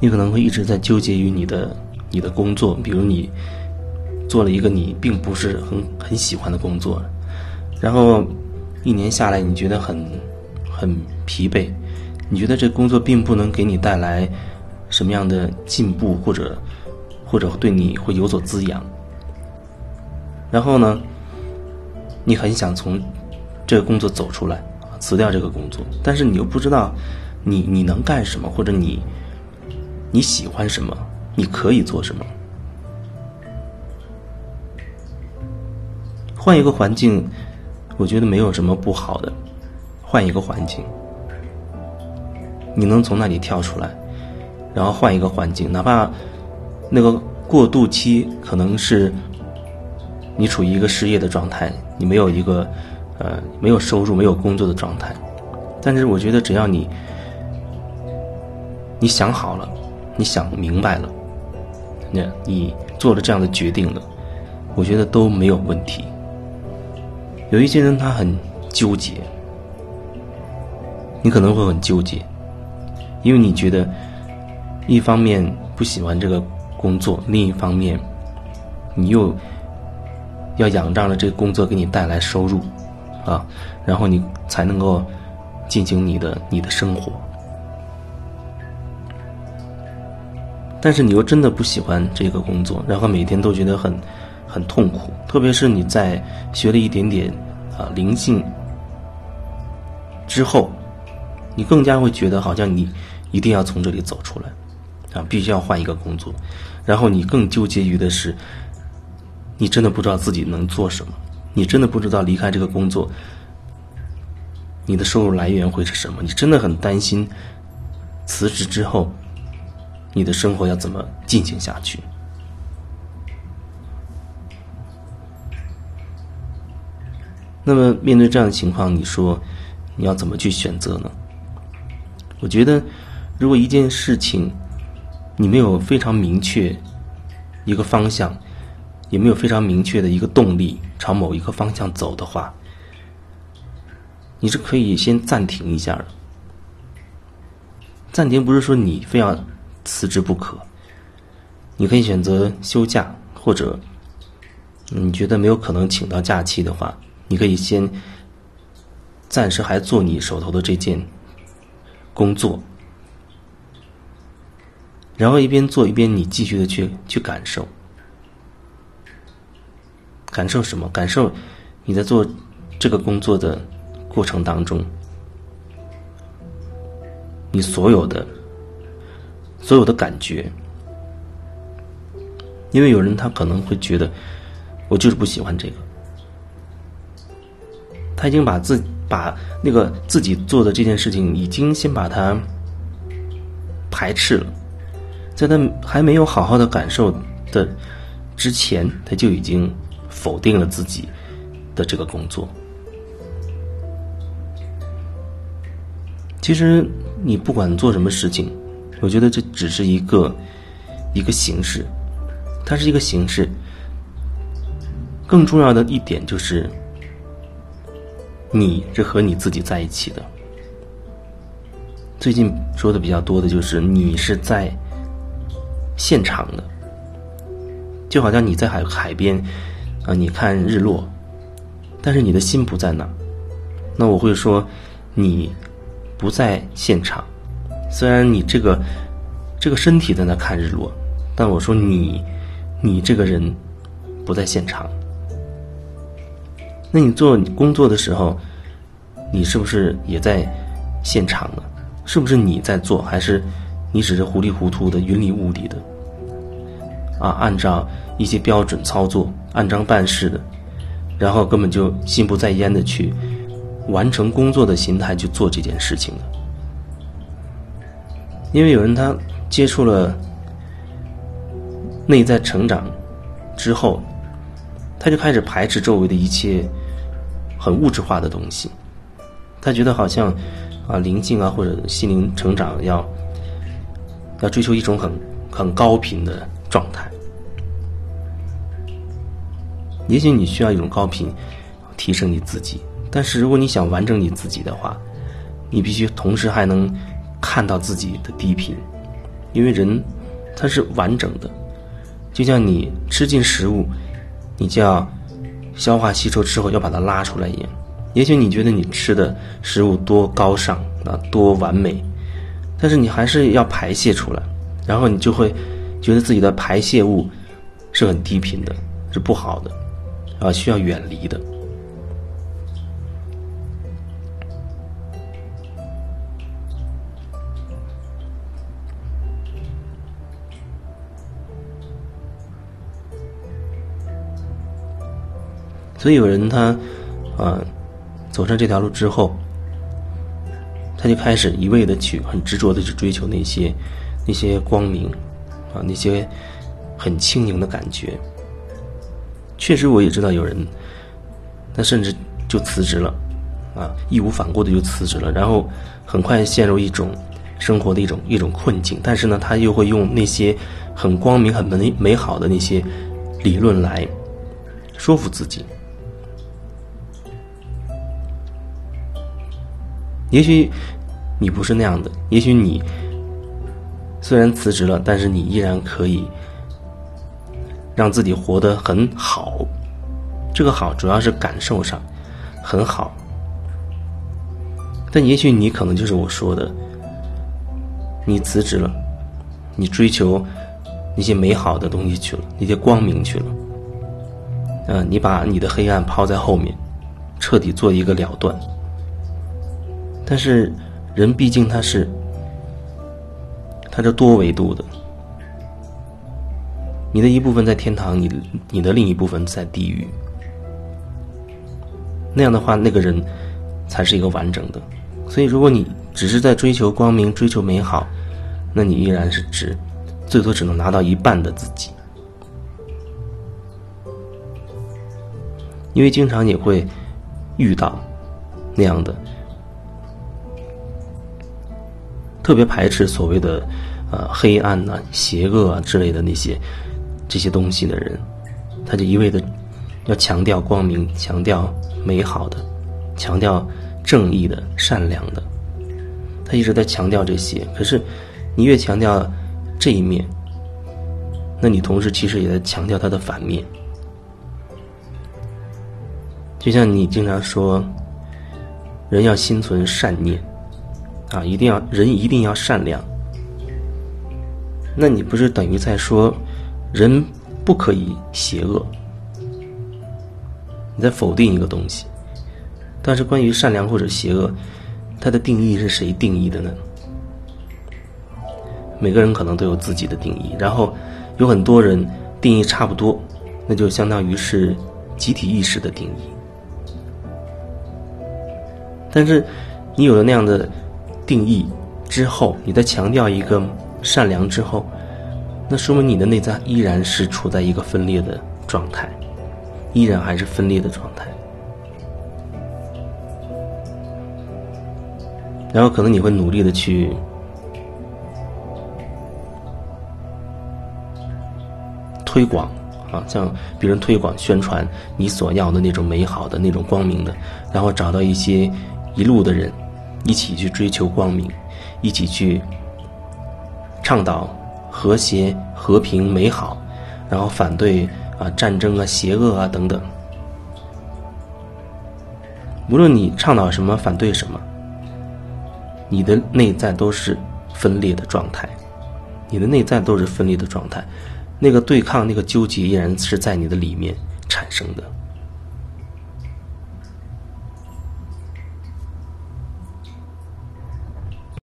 你可能会一直在纠结于你的你的工作，比如你做了一个你并不是很很喜欢的工作，然后一年下来你觉得很很疲惫，你觉得这工作并不能给你带来什么样的进步，或者或者对你会有所滋养。然后呢，你很想从这个工作走出来，辞掉这个工作，但是你又不知道你你能干什么，或者你你喜欢什么，你可以做什么。换一个环境，我觉得没有什么不好的。换一个环境，你能从那里跳出来，然后换一个环境，哪怕那个过渡期可能是。你处于一个失业的状态，你没有一个，呃，没有收入、没有工作的状态。但是我觉得，只要你，你想好了，你想明白了，那你做了这样的决定了，我觉得都没有问题。有一些人他很纠结，你可能会很纠结，因为你觉得一方面不喜欢这个工作，另一方面你又。要仰仗着这个工作给你带来收入，啊，然后你才能够进行你的你的生活。但是你又真的不喜欢这个工作，然后每天都觉得很很痛苦。特别是你在学了一点点啊灵性之后，你更加会觉得好像你一定要从这里走出来，啊，必须要换一个工作。然后你更纠结于的是。你真的不知道自己能做什么，你真的不知道离开这个工作，你的收入来源会是什么？你真的很担心辞职之后，你的生活要怎么进行下去？那么面对这样的情况，你说你要怎么去选择呢？我觉得，如果一件事情你没有非常明确一个方向。也没有非常明确的一个动力朝某一个方向走的话，你是可以先暂停一下的。暂停不是说你非要辞职不可，你可以选择休假，或者你觉得没有可能请到假期的话，你可以先暂时还做你手头的这件工作，然后一边做一边你继续的去去感受。感受什么？感受你在做这个工作的过程当中，你所有的所有的感觉。因为有人他可能会觉得，我就是不喜欢这个，他已经把自把那个自己做的这件事情，已经先把它排斥了，在他还没有好好的感受的之前，他就已经。否定了自己的这个工作。其实你不管做什么事情，我觉得这只是一个一个形式，它是一个形式。更重要的一点就是，你是和你自己在一起的。最近说的比较多的就是你是在现场的，就好像你在海海边。啊，你看日落，但是你的心不在那儿，那我会说，你不在现场。虽然你这个这个身体在那看日落，但我说你你这个人不在现场。那你做工作的时候，你是不是也在现场呢？是不是你在做，还是你只是糊里糊涂的、云里雾里的？啊，按照一些标准操作。按章办事的，然后根本就心不在焉的去完成工作的心态去做这件事情的，因为有人他接触了内在成长之后，他就开始排斥周围的一切很物质化的东西，他觉得好像啊灵性啊或者心灵成长要要追求一种很很高频的状态。也许你需要一种高频提升你自己，但是如果你想完整你自己的话，你必须同时还能看到自己的低频，因为人他是完整的，就像你吃进食物，你就要消化吸收之后要把它拉出来一样。也许你觉得你吃的食物多高尚啊，多完美，但是你还是要排泄出来，然后你就会觉得自己的排泄物是很低频的，是不好的，啊，需要远离的。所以有人他，啊，走上这条路之后，他就开始一味的去很执着的去追求那些那些光明，啊，那些很轻盈的感觉。确实，我也知道有人，他甚至就辞职了，啊，义无反顾的就辞职了，然后很快陷入一种生活的一种一种困境。但是呢，他又会用那些很光明、很美美好的那些理论来说服自己。也许你不是那样的，也许你虽然辞职了，但是你依然可以让自己活得很好。这个好主要是感受上很好，但也许你可能就是我说的，你辞职了，你追求那些美好的东西去了，那些光明去了，嗯，你把你的黑暗抛在后面，彻底做一个了断。但是，人毕竟他是，他是多维度的。你的一部分在天堂，你你的另一部分在地狱。那样的话，那个人才是一个完整的。所以，如果你只是在追求光明、追求美好，那你依然是只最多只能拿到一半的自己。因为经常也会遇到那样的。特别排斥所谓的，呃，黑暗呐、邪恶啊之类的那些这些东西的人，他就一味的要强调光明、强调美好的、强调正义的、善良的，他一直在强调这些。可是，你越强调这一面，那你同时其实也在强调它的反面。就像你经常说，人要心存善念。啊，一定要人一定要善良。那你不是等于在说，人不可以邪恶？你在否定一个东西。但是关于善良或者邪恶，它的定义是谁定义的呢？每个人可能都有自己的定义，然后有很多人定义差不多，那就相当于是集体意识的定义。但是你有了那样的。定义之后，你再强调一个善良之后，那说明你的内在依然是处在一个分裂的状态，依然还是分裂的状态。然后可能你会努力的去推广啊，像别人推广宣传你所要的那种美好的那种光明的，然后找到一些一路的人。一起去追求光明，一起去倡导和谐、和平、美好，然后反对啊战争啊、邪恶啊等等。无论你倡导什么、反对什么，你的内在都是分裂的状态，你的内在都是分裂的状态，那个对抗、那个纠结依然是在你的里面产生的。